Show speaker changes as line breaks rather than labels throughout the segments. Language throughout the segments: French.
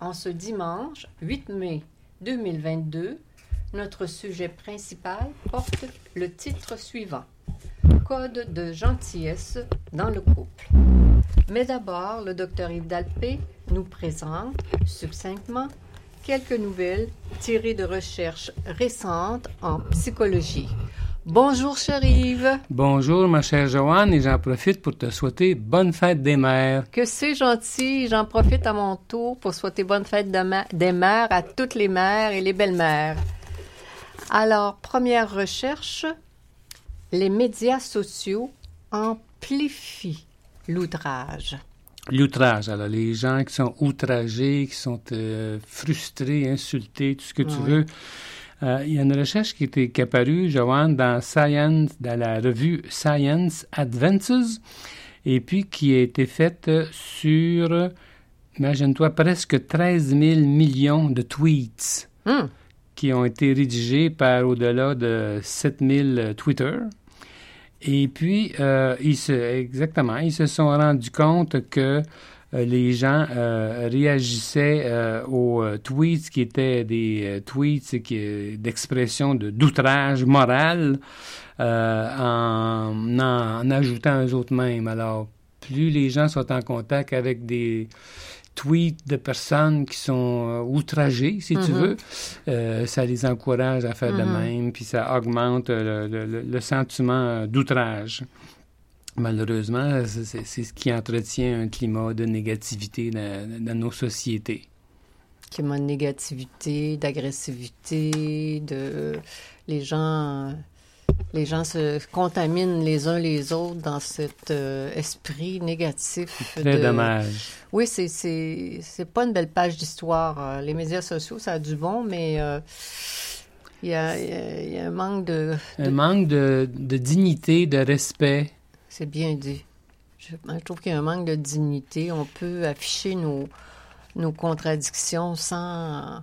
en ce dimanche 8 mai 2022, notre sujet principal porte le titre suivant Code de gentillesse dans le couple. Mais d'abord, le docteur Yves Dalpé nous présente succinctement quelques nouvelles tirées de recherches récentes en psychologie. Bonjour, chère Yves.
Bonjour, ma chère Joanne, et j'en profite pour te souhaiter bonne fête des mères.
Que c'est gentil. J'en profite à mon tour pour souhaiter bonne fête des mères à toutes les mères et les belles-mères. Alors, première recherche, les médias sociaux amplifient l'outrage.
L'outrage, alors les gens qui sont outragés, qui sont euh, frustrés, insultés, tout ce que tu veux. Euh, il y a une recherche qui, était, qui est apparue, Joanne, dans Science, dans la revue Science Advances, et puis qui a été faite sur, imagine-toi, presque 13 000 millions de tweets
Hmm.
qui ont été rédigés par au-delà de 7 000 Twitter. Et puis, euh, ils se, exactement, ils se sont rendus compte que les gens euh, réagissaient euh, aux euh, tweets qui étaient des euh, tweets d'expression de d'outrage moral euh, en, en, ajoutant eux autres mêmes. Alors, plus les gens sont en contact avec des tweets de personnes qui sont euh, outragées, si tu
Mhm.
veux, euh, ça les encourage à faire de
Mhm.
même, puis ça augmente euh, le, le- le sentiment euh, d'outrage. Malheureusement, c'est- ce qui entretient un climat de négativité dans, dans nos sociétés.
climat de négativité, d'agressivité, de les gens les gens se contaminent les uns les autres dans cet euh, esprit négatif.
Très
de-
dommage.
Oui, c'est c'est c'est pas une belle page d'histoire. Euh, Les médias sociaux, ça a du bon, mais euh, il y, a, il y a- un manque de,
Un
de-
manque de, de dignité, de respect.
C'est bien dit. Je, je trouve qu'il y a un manque de dignité. On peut afficher nos nos contradictions sans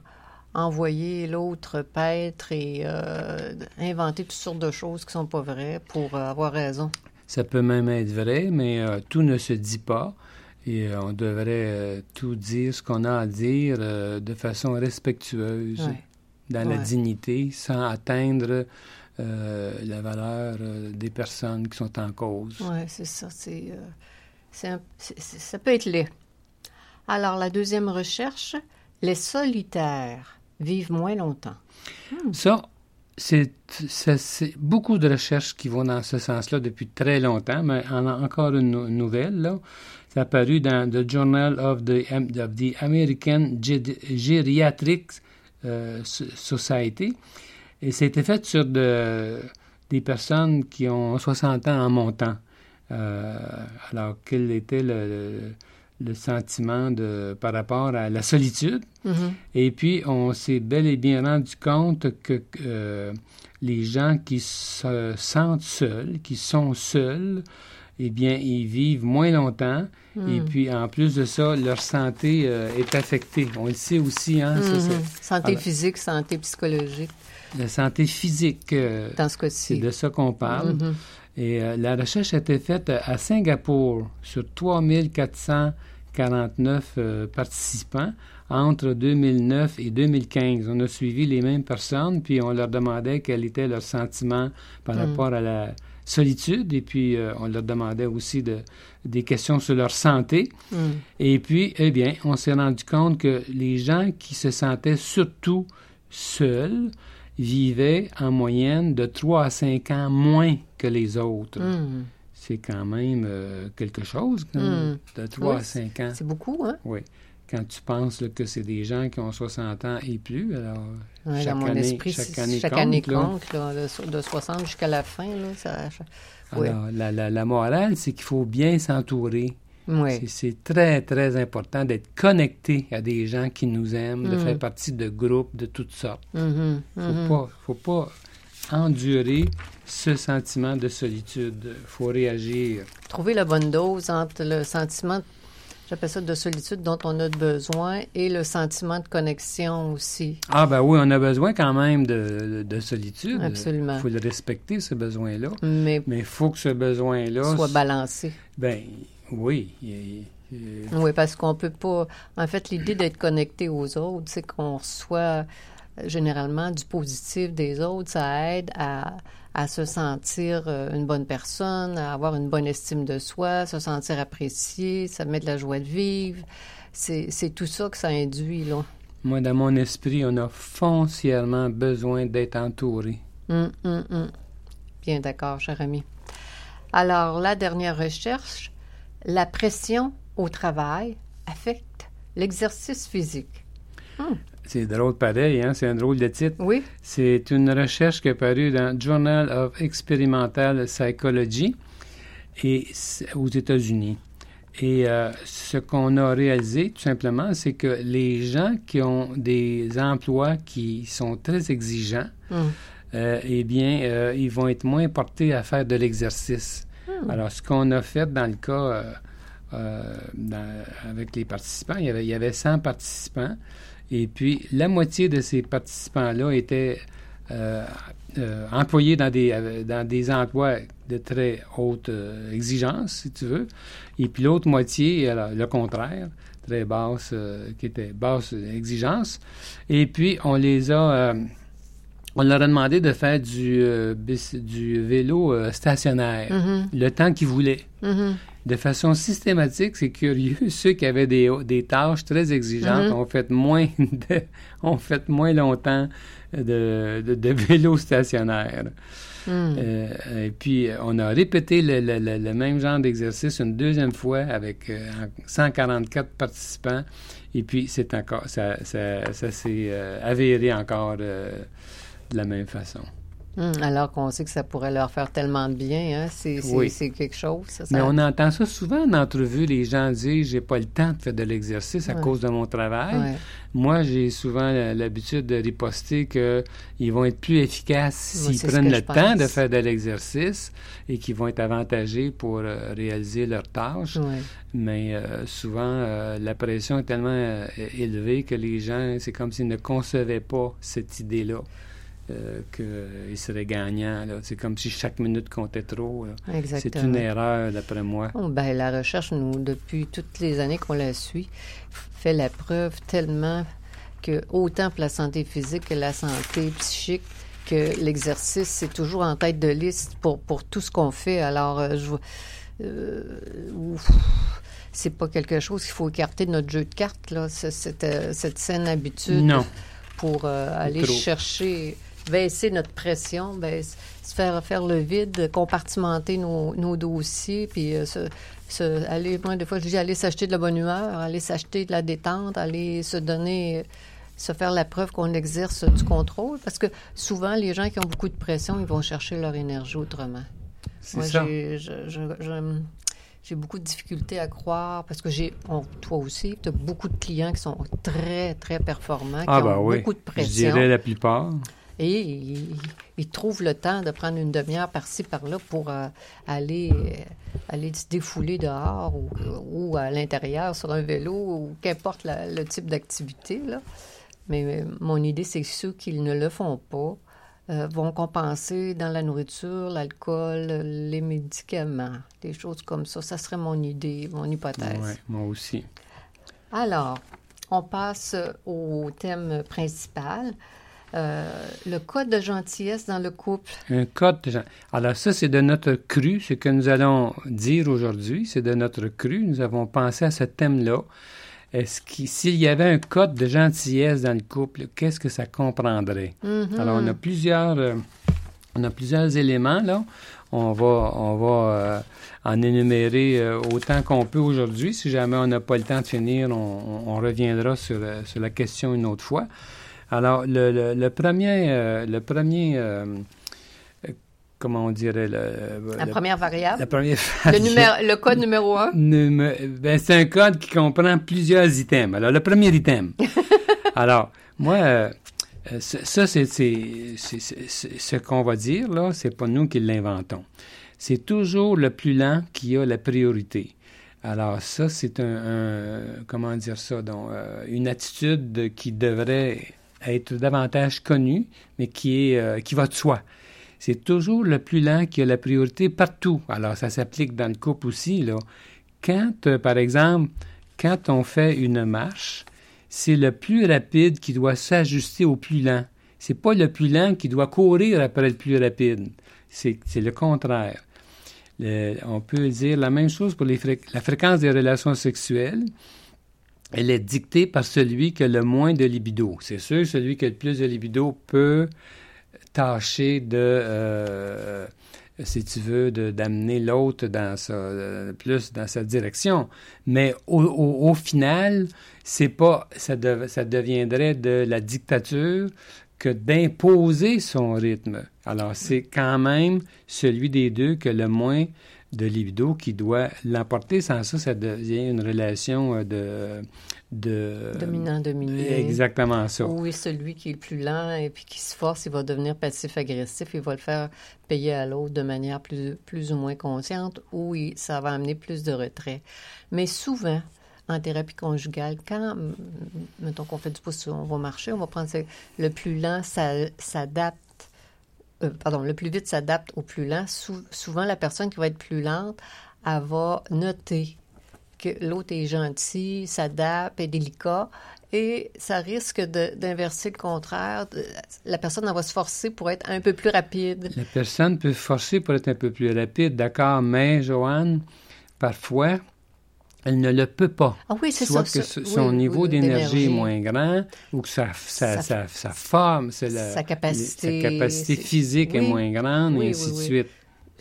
envoyer l'autre paître et euh, inventer toutes sortes de choses qui sont pas vraies pour euh, avoir raison.
Ça peut même être vrai, mais euh, tout ne se dit pas. Et euh, on devrait tout dire ce qu'on a à dire de façon respectueuse,
Ouais.
dans la dignité, sans atteindre la valeur euh, des personnes qui sont en cause.
Oui, c'est ça. C'est, euh, c'est un- ça peut être laid. Alors, la deuxième recherche, les solitaires vivent moins longtemps.
Ça, c'est ça, c'est beaucoup de recherches qui vont dans ce sens-là depuis très longtemps, mais en a encore une nou- nouvelle, là. C'est apparu dans The Journal of the, of the American Ge- Geriatric euh, So- Society. Et c'était fait sur de- des personnes qui ont 60 ans en montant. Euh, alors, quel était le, sentiment de, par rapport à la solitude?
Mhm.
Et puis, on s'est bel et bien rendu compte que euh, les gens qui se sentent seuls, qui sont seuls, eh bien, ils vivent moins longtemps. Et
Mm.
puis, en plus de ça, leur santé euh, est affectée. On le sait aussi, hein,
Mhm.
c'est
Santé
Alors-
physique, santé psychologique,
la santé physique. euh,
dans ce
c'est de ça qu'on parle. Et euh, la recherche a été faite à Singapour sur 3449 euh, participants entre 2009 et 2015. On a suivi les mêmes personnes, puis on leur demandait quel était leur sentiment par rapport à la solitude, et puis euh, on leur demandait aussi de, des questions sur leur santé.
Mm.
Et puis, eh bien, on s'est rendu compte que les gens qui se sentaient surtout seuls vivaient en moyenne de 3 à 5 ans moins que les autres.
Mm.
C'est quand même euh, quelque chose, quand même,
Mm.
de 3
Oui,
à 5 ans.
C'est beaucoup, hein?
Oui. Quand tu penses là, que c'est des gens qui ont 60 ans et plus, alors
Ouais,
chaque,
dans mon
année,
esprit,
chaque année
chaque
compte.
année compte, là, de, so- de 60 jusqu'à la fin. Là, ça, oui.
Alors, la, la, la morale, c'est qu'il faut bien s'entourer.
Oui.
C'est- très, très important d'être connecté à des gens qui nous aiment, de
Mm.
faire partie de groupes de toutes sortes.
Mhm,
Faut
mhm.
pas, faut pas endurer ce sentiment de solitude. faut réagir.
Trouver la bonne dose entre le sentiment, j'appelle ça de solitude dont on a besoin, et le sentiment de connexion aussi.
Ah ben oui, on a besoin quand même de, de solitude.
Absolument.
Il faut le respecter, ce besoin-là.
Mais
il faut que ce besoin-là...
soit balancé.
Ben oui. il- il-
Oui, parce qu'on peut pas. En fait, l'idée d'être connecté aux autres, c'est qu'on reçoit euh, généralement du positif des autres. Ça aide à, à se sentir euh, une bonne personne, à avoir une bonne estime de soi, se sentir apprécié, ça met de la joie de vivre. C'est tout ça que ça induit, là.
Moi, dans mon esprit, on a foncièrement besoin d'être entouré.
Hum, hum, hum. Bien d'accord, cher ami. Alors, la dernière recherche, la pression au travail affecte l'exercice physique.
C'est drôle pareil, hein? c'est un drôle de titre.
Oui?
C'est une recherche qui est parue dans Journal of Experimental Psychology et aux États-Unis. Et euh, ce qu'on a réalisé, tout simplement, c'est que les gens qui ont des emplois qui sont très exigeants,
Hum.
euh, eh bien, euh, ils vont être moins portés à faire de l'exercice.
Hmm.
Alors, ce qu'on a fait dans le cas dans- avec les participants, il y, avait, il y avait 100 participants, et puis la moitié de ces participants-là étaient euh, euh, employés dans des, euh, dans des emplois de très haute exigence, si tu veux, et puis l'autre moitié, le contraire, très basse, qui était basse exigence, et puis on les a... on leur a demandé de faire du, euh, bis- du vélo euh, stationnaire,
Mhm,
le temps qu'ils voulaient.
mhm.
De façon systématique, c'est curieux, ceux qui avaient des, des tâches très exigeantes
Mhm.
ont, fait moins de- ont fait moins longtemps de, de, de vélo stationnaire.
Hum.
Euh, et puis, on a répété le, le- le- le même genre d'exercice une deuxième fois avec euh, 144 participants. Et puis, c'est encore, ça, ça, ça s'est avéré encore de la même façon.
Hum, alors qu'on sait que ça pourrait leur faire tellement de bien, hein? c'est
Oui.
quelque chose. Ça,
Mais on entend ça souvent en entrevue. Les gens disent J'ai pas le temps de faire de l'exercice à
Ouais.
cause de mon travail.
Ouais.
Moi, j'ai souvent l'habitude de riposter qu'ils vont être plus efficaces s'ils prennent le temps de faire de l'exercice et qu'ils vont être avantagés pour euh, réaliser leurs tâches.
Ouais.
Mais euh, souvent, euh, la pression est tellement élevée que les gens, c'est comme s'ils ne concevaient pas cette idée-là. Euh, qu'ils seraient gagnants. là. C'est comme si chaque minute comptait trop. C'est une erreur, d'après moi.
Oh, ben, la recherche, nous, depuis toutes les années qu'on la suit, fait la preuve tellement que autant pour la santé physique que la santé psychique, que l'exercice, c'est toujours en tête de liste pour, pour tout ce qu'on fait. Alors, euh, je vois- euh, c'est pas quelque chose qu'il faut écarter de notre jeu de cartes, là, ce- cette, euh, cette saine habitude
Non.
pour euh, aller
trop.
chercher, baisser notre pression, baisse- se faire faire le vide, compartimenter nos, nos dossiers, puis euh, se, se- aller, moi, des fois, je dis aller s'acheter de la bonne humeur, aller s'acheter de la détente, aller se donner, se faire la preuve qu'on exerce du contrôle, parce que souvent, les gens qui ont beaucoup de pression, ils vont chercher leur énergie autrement.
C'est
Moi,
ça.
j'ai- je- je- je- j'ai beaucoup de difficultés à croire parce que j'ai, on- toi aussi, tu as beaucoup de clients qui sont très, très performants, qui
Ah, ben
ont
oui.
beaucoup de
Je
pression.
dirais la plupart.
Et ils, ils trouvent le temps de prendre une demi-heure par-ci, par-là pour euh, aller, euh, aller se défouler dehors ou, ou à l'intérieur sur un vélo ou qu'importe la- le type d'activité. là. Mais euh, mon idée, c'est que ceux qui ne le font pas euh, vont compenser dans la nourriture, l'alcool, les médicaments, des choses comme ça. Ça serait mon idée, mon hypothèse.
Ouais, moi aussi.
Alors, on passe au thème principal. Euh, le code de gentillesse dans le couple.
Un code de gen- Alors ça, c'est de notre cru. Ce que nous allons dire aujourd'hui, c'est de notre cru. Nous avons pensé à ce thème-là. Est-ce qu'il s'il y avait un code de gentillesse dans le couple, qu'est-ce que ça comprendrait?
Mhm.
Alors, on a plusieurs, euh, on a plusieurs éléments, là. On va, on va euh, en énumérer autant qu'on peut aujourd'hui. Si jamais on n'a pas le temps de finir, on, reviendra sur, sur la question une autre fois. Alors, le, le- le premier, euh, le premier euh, comment on dirait, le,
la première variable.
La première
le, numéro, le code numéro un.
Ben, c'est un code qui comprend plusieurs items. Alors, le premier item. Alors, moi, euh, ça, c'est ce qu'on va dire, là, c'est pas nous qui l'inventons. C'est toujours le plus lent qui a la priorité. Alors, ça, c'est un, comment dire ça, donc, euh, une attitude qui devrait être davantage connue, mais qui, est, euh, qui va de soi c'est toujours le plus lent qui a la priorité partout. Alors, ça s'applique dans le couple aussi. Là. Quand, euh, par exemple, quand on fait une marche, c'est le plus rapide qui doit s'ajuster au plus lent. C'est pas le plus lent qui doit courir après le plus rapide. C'est, le contraire. on peut dire la même chose pour les la fréquence des relations sexuelles. Elle est dictée par celui qui a le moins de libido. C'est sûr, celui qui a le plus de libido peut tâcher de, euh, si tu veux, d'amener l'autre dans sa, plus dans sa direction. Mais au, final, c'est pas, ça, ça deviendrait de la dictature que d'imposer son rythme. Alors, c'est quand même celui des deux que le moins de libido qui doit l'emporter. Sans ça, ça devient une relation euh, de... de
Dominant-dominé.
Exactement ça.
Oui, celui qui est le plus lent et puis qui se force, il va devenir passif-agressif. Il va le faire payer à l'autre de manière plus, plus ou moins consciente ou ça va amener plus de retrait. Mais souvent, en thérapie conjugale, quand, mettons qu'on fait du pouce, on va marcher, on va prendre le plus lent, ça s'adapte euh, pardon, le plus vite s'adapte au plus lent. souvent, la personne qui va être plus lente, elle va noter que l'autre est gentil, s'adapte, est délicat, et ça risque d'inverser le contraire. La personne va se forcer pour être un peu plus rapide.
La personne peut se forcer pour être un peu plus rapide, d'accord, mais Joanne, parfois, elle ne le peut pas.
Ah oui, c'est
Soit que son niveau d'énergie est moins grand ou que sa, sa, sa, forme, la,
sa capacité,
sa capacité physique est moins grande, et ainsi de suite.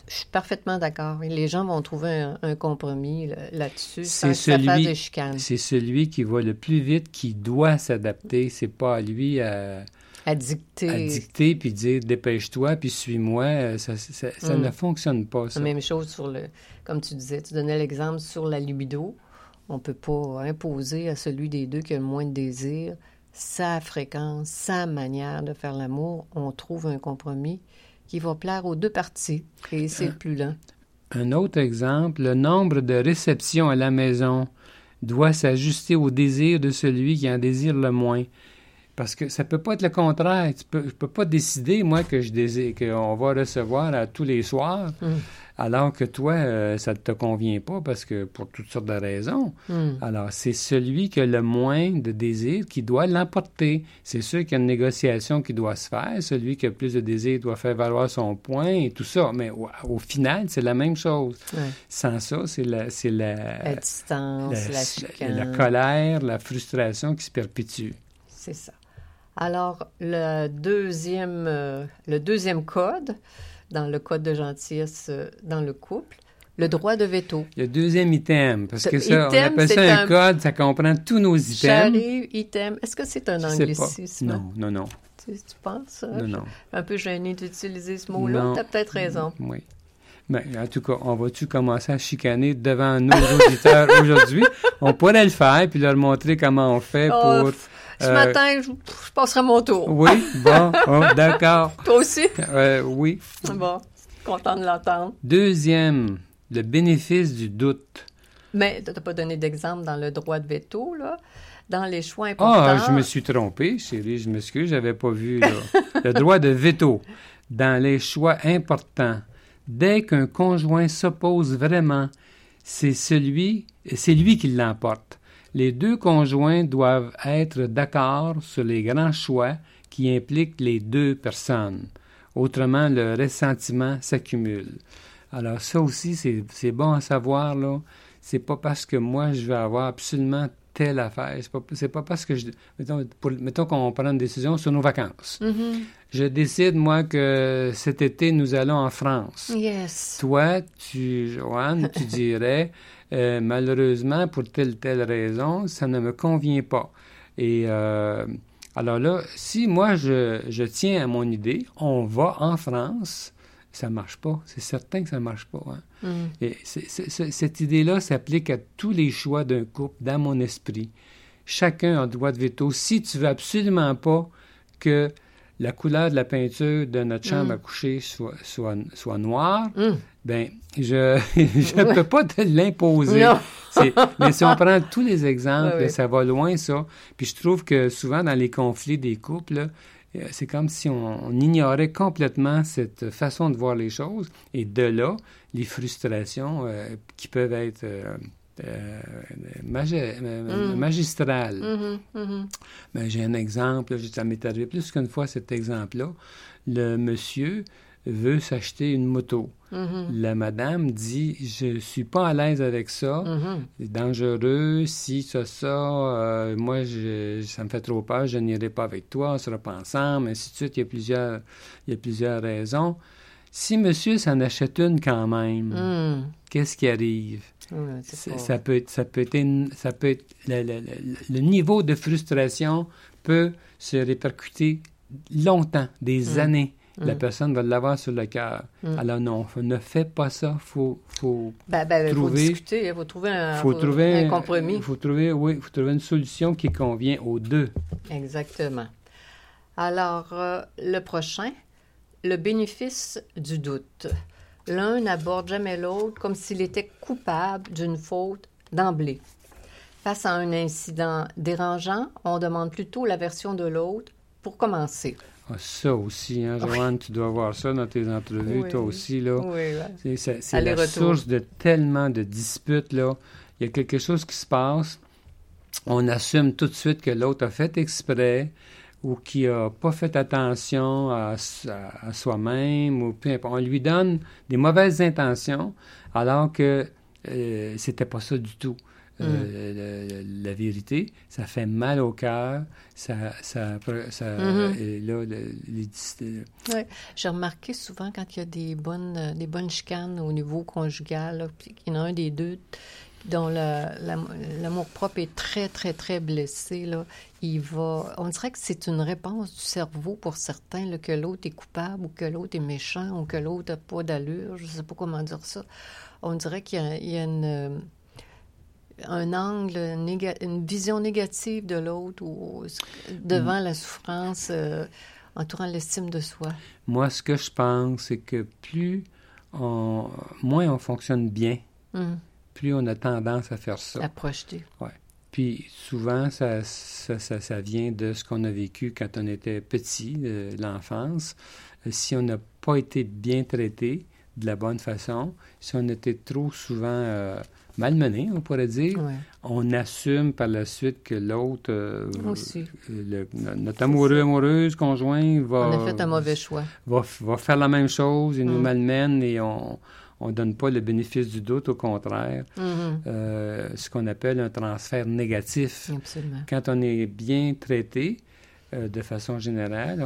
Je suis parfaitement d'accord. Les gens vont trouver un, compromis là-dessus sans celui, de chicane.
C'est celui qui va le plus vite qui doit s'adapter. C'est pas à lui à,
à dicter.
À dicter puis dire dépêche-toi puis suis-moi. Ça, ça, ça ne fonctionne pas. Ça.
La même chose sur le comme tu disais, tu donnais l'exemple sur la libido. On ne peut pas imposer à celui des deux qui a le moins de désir sa fréquence, sa manière de faire l'amour. On trouve un compromis qui va plaire aux deux parties et c'est le plus lent.
Un autre exemple, le nombre de réceptions à la maison doit s'ajuster au désir de celui qui en désire le moins. Parce que ça peut pas être le contraire. Tu peux, peux pas décider, moi, que je désire, qu'on va recevoir à tous les soirs. Hum alors que toi, euh, ça ne te convient pas parce que pour toutes sortes de raisons. Hmm. Alors, c'est celui qui a le moins de désir qui doit l'emporter. C'est sûr qu'il y a une négociation qui doit se faire. Celui qui a plus de désir doit faire valoir son point et tout ça. Mais au, final, c'est la même chose. Sans ça, c'est la, c'est
la, distance, la,
la, la colère, la frustration qui se perpétue.
C'est ça. Alors, le deuxième, euh, le deuxième code, dans le code de gentillesse euh, dans le couple, le droit de veto.
Le deuxième item, parce que ça, on appelle ça un, code, ça comprend tous nos items.
J'arrive, item. Est-ce que c'est un anglicisme?
Non, non, non.
Tu, penses?
Non, non.
Un peu gêné d'utiliser ce mot-là. Tu as peut-être raison.
Oui. Mais en tout cas, on va-tu commencer à chicaner devant nos auditeurs aujourd'hui? On pourrait le faire puis leur montrer comment on fait oh, pour
ce euh, matin, je, passerai mon tour.
Oui, bon, oh, d'accord.
Toi aussi?
Euh, oui.
Bon, content de l'entendre.
Deuxième, le bénéfice du doute.
Mais tu n'as pas donné d'exemple dans le droit de veto, là? Dans les choix importants.
Ah, je me suis trompé, chérie, je m'excuse, je n'avais pas vu. le droit de veto dans les choix importants. Dès qu'un conjoint s'oppose vraiment, c'est celui, c'est lui qui l'emporte les deux conjoints doivent être d'accord sur les grands choix qui impliquent les deux personnes. Autrement, le ressentiment s'accumule. Alors ça aussi, c'est bon à savoir, là. C'est pas parce que moi, je vais avoir absolument telle affaire. C'est pas, pas parce que je... Mettons, qu'on prend une décision sur nos vacances. Mm-hmm. Je décide, moi, que cet été, nous allons en France.
Yes.
Toi, tu, Joanne, tu dirais... Euh, malheureusement, pour telle telle raison, ça ne me convient pas. Et euh, alors là, si moi je, je, tiens à mon idée, on va en France ça marche pas. C'est certain que ça marche pas. hein.
Mhm.
Et cette idée-là s'applique à tous les choix d'un couple dans mon esprit. Chacun a droit de veto. Si tu veux absolument pas que la couleur de la peinture de notre chambre
Mm.
à coucher soit, soit, soit noire,
Mhm.
ben je ne peux pas te l'imposer. Mais si on prend tous les exemples, ça va loin, ça. Puis je trouve que souvent, dans les conflits des couples, c'est comme si on, on ignorait complètement cette façon de voir les choses. Et de là, les frustrations euh, qui peuvent être euh, euh, magi- euh,
Mm.
magistrales.
Mhm. Mhm.
Ben, J'ai un exemple, là, ça m'est arrivé plus qu'une fois cet exemple-là. Le monsieur veut s'acheter une moto.
Mhm.
La madame dit Je suis pas à l'aise avec ça,
Mhm.
c'est dangereux, si ça, ça, euh, moi, je, ça me fait trop peur, je n'irai pas avec toi, on sera pas ensemble, ainsi de suite. Il y a plusieurs, il y a plusieurs raisons. Si monsieur s'en achète une quand même,
Mhm.
qu'est-ce qui arrive? Ça, peut être, ça peut être, une- ça peut être le, le- le- le niveau de frustration peut se répercuter longtemps, des
Mm.
La
Mm.
personne va l'avoir sur le cœur.
Mm.
Alors non, faut- ne fais pas ça. Faut, faut,
Ben, ben, faut
trouver-
discuter, il faut trouver un,
faut
faut-
trouver
un compromis.
Faut trouver, oui, faut trouver une solution qui convient aux deux.
Exactement. Alors, euh, le prochain, le bénéfice du doute. L'un n'aborde jamais l'autre comme s'il était coupable d'une faute d'emblée. Face à un incident dérangeant, on demande plutôt la version de l'autre pour commencer.
Ah, ça aussi, hein, Joanne, tu dois voir ça dans tes entrevues,
Oui.
toi aussi, là.
Oui.
C'est, c'est- la source de tellement de disputes, là. Il y a quelque chose qui se passe, on assume tout de suite que l'autre a fait exprès ou qui a pas fait attention à, s- à- à soi-même, ou. On lui donne des mauvaises intentions, alors que euh, c'était pas ça du tout. Euh, le- la vérité, ça fait mal au cœur, ça, ça, ça-
Mhm.
et là, le- les dis-
J'ai remarqué souvent quand il y a des bonnes, euh, des bonnes chicanes au niveau conjugal, là, puis qu'il y en a un des deux dont la- la- l'amour-propre est très, très, très blessé, là, il va... On dirait que c'est une réponse du cerveau pour certains, là, que l'autre est coupable ou que l'autre est méchant ou que l'autre n'a pas d'allure, je ne sais pas comment dire ça. On dirait qu'il y y a une... un angle, une vision négative de l'autre ou devant la souffrance euh, entourant l'estime de soi?
Moi, ce que je pense, c'est que plus on, moins on fonctionne bien,
Hum,
plus on a tendance à faire ça.
à projeter.
Puis souvent, ça, ça, ça, ça vient de ce qu'on a vécu quand on était petit, euh, l'enfance. Euh, Si on n'a pas été bien traité de la bonne façon, si on était trop souvent euh, malmené, on pourrait dire,
Ouais.
on assume par la suite que l'autre, euh, euh, notre amoureux, amoureuse, conjoint, va,
On a fait un mauvais choix.
va, f- va faire la même chose, il nous
Mm.
malmène et on ne donne pas le bénéfice du doute, au contraire.
Mhm.
Euh, ce qu'on appelle un transfert négatif.
Absolument.
Quand on est bien traité, de façon générale,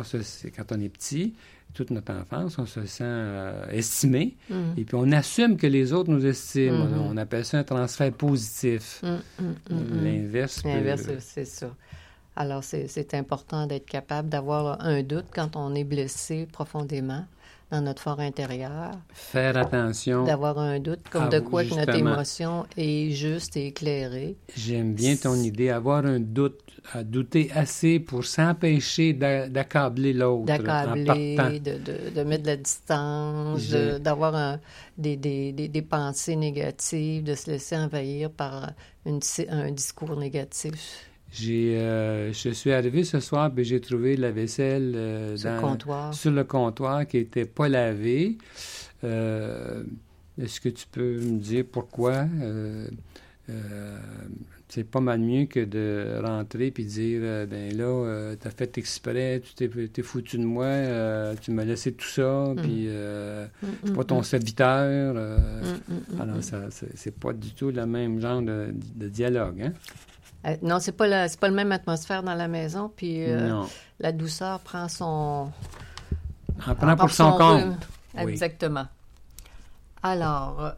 quand on est petit, toute notre enfance, on se sent euh, estimé
Mhm.
et puis on assume que les autres nous estiment.
Mhm.
On appelle ça un transfert positif.
Mhm, mhm.
L'inverse. peut-
L'inverse, c'est ça. Alors, c'est c'est important d'être capable d'avoir un doute quand on est blessé profondément dans notre fort intérieur,
Faire attention.
d'avoir un doute comme
Ah
de quoi que notre émotion est juste et éclairée.
J'aime bien ton idée, avoir un doute, à douter assez pour s'empêcher d'a- d'accabler l'autre
d'accabler, de, de, de mettre de la distance, de- d'avoir des, des, des, des pensées négatives, de se laisser envahir par une, un discours négatif
J'ai, euh, je suis arrivé ce soir et j'ai trouvé la vaisselle euh,
sur le comptoir.
sur le comptoir qui n'était pas lavée. Euh, Est-ce que tu peux me dire pourquoi? C'est pas mal mieux que de rentrer puis dire ben là, t'as fait exprès, tu t'es, foutu de moi, tu m'as laissé tout ça, puis
Mm,
je suis
mm,
pas ton
mm,
serviteur.
mm, mm, mm,
alors,
mm.
ça, c'est, c'est pas du tout le même genre de, de dialogue, hein?
Euh, non, c'est pas la, c'est pas le même atmosphère dans la maison, puis euh, la douceur prend son
En prenant pour
prend
son compte.
rhume.
Oui.
Exactement. Alors, euh,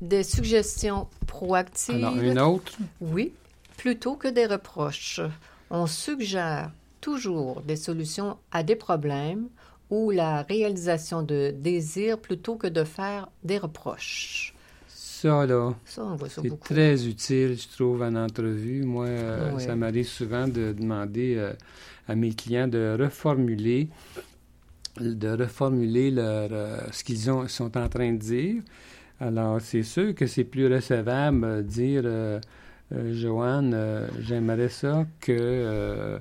des suggestions proactives?
Alors, une autre?
Oui, plutôt que des reproches. On suggère toujours des solutions à des problèmes ou la réalisation de désirs plutôt que de faire des reproches.
Ça, là,
Ça, on voit ça
c'est très utile, je trouve, en entrevue. Moi, euh,
Ouais.
ça m'arrive souvent de demander euh, à mes clients de reformuler, de reformuler leur, euh, ce qu'ils ont, sont en train de dire. Alors, c'est sûr que c'est plus recevable dire, Joanne, j'aimerais ça que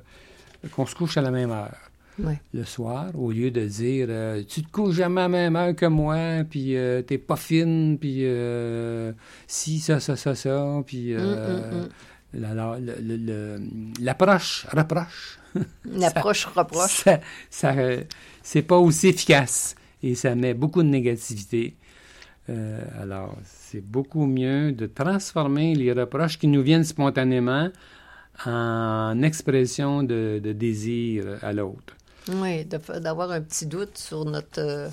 qu'on se couche à la même heure.
Ouais.
le soir, au lieu de dire euh, tu te couches jamais à la même heure que moi, puis euh, t'es pas fine, puis euh, si, ça, ça, ça, ça, puis euh, le- le- le- l'approche, reproche,
L'approche reproche.
ça, ça, c'est pas aussi efficace et ça met beaucoup de négativité. Euh, alors, c'est beaucoup mieux de transformer les reproches qui nous viennent spontanément en expression de, de désir à l'autre.
Oui, d'avoir un petit doute sur notre, euh,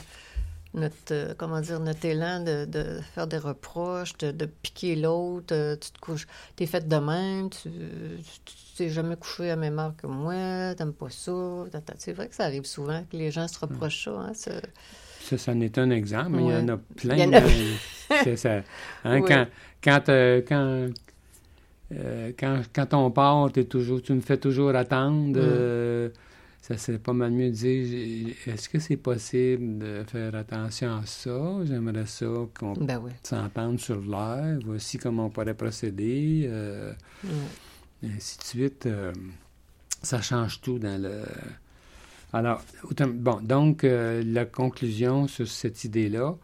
notre euh, comment dire, notre élan de, de faire des reproches, de, de piquer l'autre. euh, tu te couches, t'es faite de même, tu, t'es jamais couché à même heure que moi, t'aimes pas ça. C'est vrai que ça arrive souvent que les gens se reprochent ça. Hein, ce-
Ça, ça n'est un exemple, mais il y en a plein.
Il y en a-
hein. Ça. Hein. Quand, quand, euh, quand, euh, quand, quand on part, toujours, tu me fais toujours attendre.
Mm.
euh, ça serait pas mal mieux de dire est-ce que c'est possible de faire attention à ça? J'aimerais ça qu'on
Ben oui.
s'entende sur l'heure. Voici comment on pourrait procéder. euh, et ainsi de suite. euh, ça change tout dans le. Alors, bon, donc, euh, la conclusion sur cette idée-là,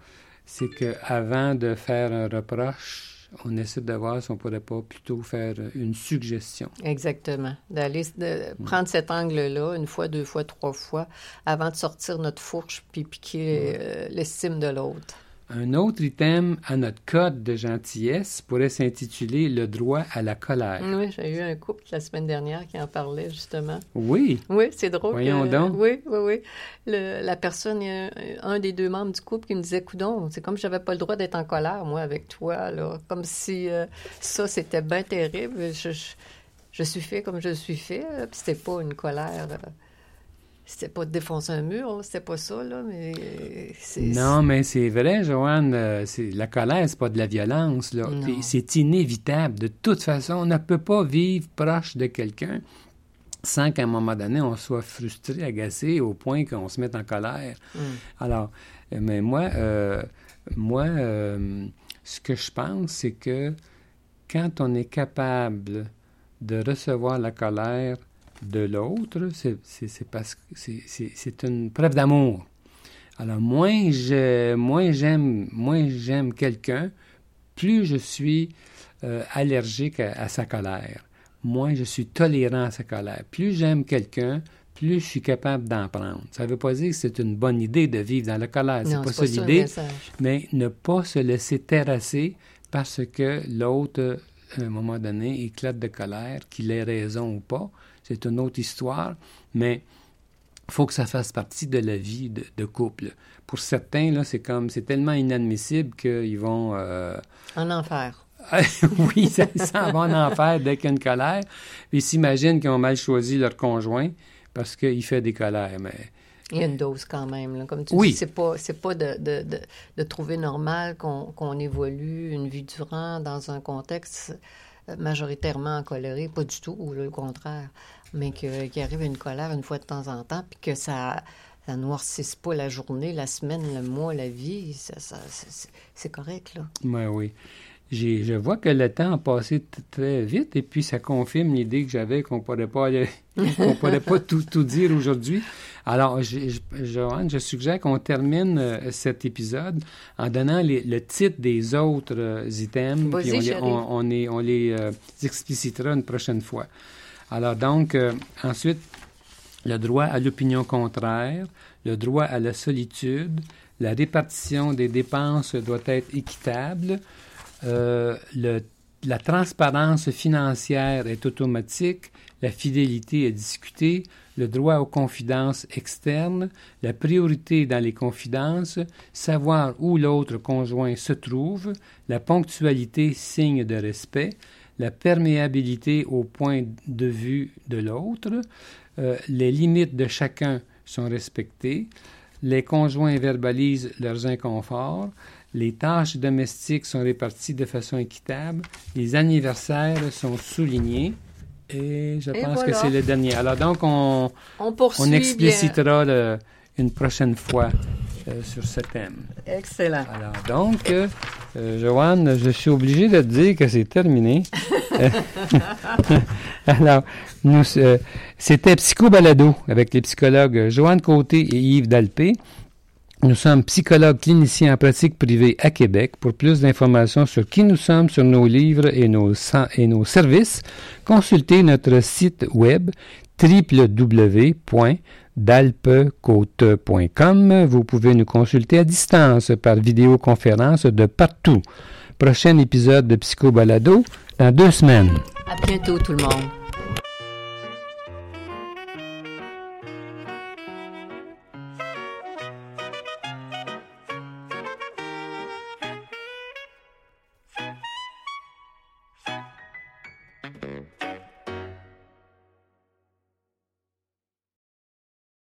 c'est qu'avant de faire un reproche, on essaie de voir si on pourrait pas plutôt faire une suggestion.
Exactement. D'aller de prendre cet angle-là une fois, deux fois, trois fois avant de sortir notre fourche puis piquer euh, l'estime de l'autre.
Un autre item à notre code de gentillesse pourrait s'intituler le droit à la colère.
Oui, j'ai eu un couple la semaine dernière qui en parlait justement.
Oui,
Oui, c'est drôle.
Voyons
que-
donc.
Oui, oui, oui. Le- la personne, un, des deux membres du couple qui me disait Coudon, c'est comme si j'avais pas le droit d'être en colère, moi, avec toi. Là. Comme si euh, ça, c'était bien terrible. Je, je, je suis fait comme je suis fait. Puis c'était pas une colère. euh, c'était pas de défoncer un mur, c'était pas ça, là, mais c'est.
Non, mais c'est vrai, Joanne. euh, c'est, la colère, c'est pas de la violence. Là. C'est inévitable. De toute façon, on ne peut pas vivre proche de quelqu'un sans qu'à un moment donné, on soit frustré, agacé, au point qu'on se mette en colère.
Mm.
Alors, euh, mais moi, euh, moi euh, ce que je pense, c'est que quand on est capable de recevoir la colère de l'autre, c'est, parce une preuve d'amour. Alors, moins, je, moins, j'aime, moins j'aime quelqu'un, plus je suis euh, allergique à, à sa colère. Moins je suis tolérant à sa colère. Plus j'aime quelqu'un, plus je suis capable d'en prendre. Ça ne veut pas dire que c'est une bonne idée de vivre dans la colère. C'est pas
c'est
ça l'idée. Mais ne pas se laisser terrasser parce que l'autre, à un moment donné, éclate de colère, qu'il ait raison ou pas. C'est une autre histoire, mais il faut que ça fasse partie de la vie de, de couple. Pour certains, là, c'est comme c'est tellement inadmissible qu'ils vont euh,
En enfer.
oui, ça, ça va en enfer dès qu'il y a une colère. Ils s'imaginent qu'ils ont mal choisi leur conjoint parce qu'il fait des colères. Mais
Il y a une dose quand même. Là. Comme tu
Oui.
dis, c'est pas, c'est pas de, de, de, de trouver normal qu'on, qu'on évolue une vie durant dans un contexte majoritairement coléré, pas du tout, ou le contraire, mais qu'il arrive une colère une fois de temps en temps, puis que ça ça noircisse pas la journée, la semaine, le mois, la vie, ça, c'est, correct, là.
Ouais, oui. Je vois que le temps a passé très vite et puis ça confirme l'idée que j'avais qu'on pourrait pas aller- qu'on pourrait pas tout, tout dire aujourd'hui. Alors, je, je- Joanne, je suggère qu'on termine euh, cet épisode en donnant les- le titre des autres euh, items. Puis on les, on, on les, on les, euh, explicitera une prochaine fois. Alors donc, ensuite, le droit à l'opinion contraire, le droit à la solitude, la répartition des dépenses doit être équitable, euh, la transparence financière est automatique, la fidélité est discutée, le droit aux confidences externes, la priorité dans les confidences, savoir où l'autre conjoint se trouve, la ponctualité signe de respect, la perméabilité au point de vue de l'autre, euh, les limites de chacun sont respectées, Les conjoints verbalisent leurs inconforts. Les tâches domestiques sont réparties de façon équitable. Les anniversaires sont soulignés. Et je
Et
pense
voilà.
que c'est le dernier. Alors donc, on,
On poursuit
on explicitera le- une prochaine fois euh, sur ce thème.
Excellent.
Alors donc, euh, euh, Joanne, je suis obligé de te dire que c'est terminé. Alors, nous, euh, c'était Psycho Balado avec les psychologues Joanne Côté et Yves Dalpé. Nous sommes psychologues cliniciens en pratique privée à Québec. Pour plus d'informations sur qui nous sommes, sur nos livres et nos, et nos services, consultez notre site web www.dalpecote.com. Vous pouvez nous consulter à distance par vidéoconférence de partout. Prochain épisode de Psycho Balado dans deux semaines.
À bientôt tout le monde.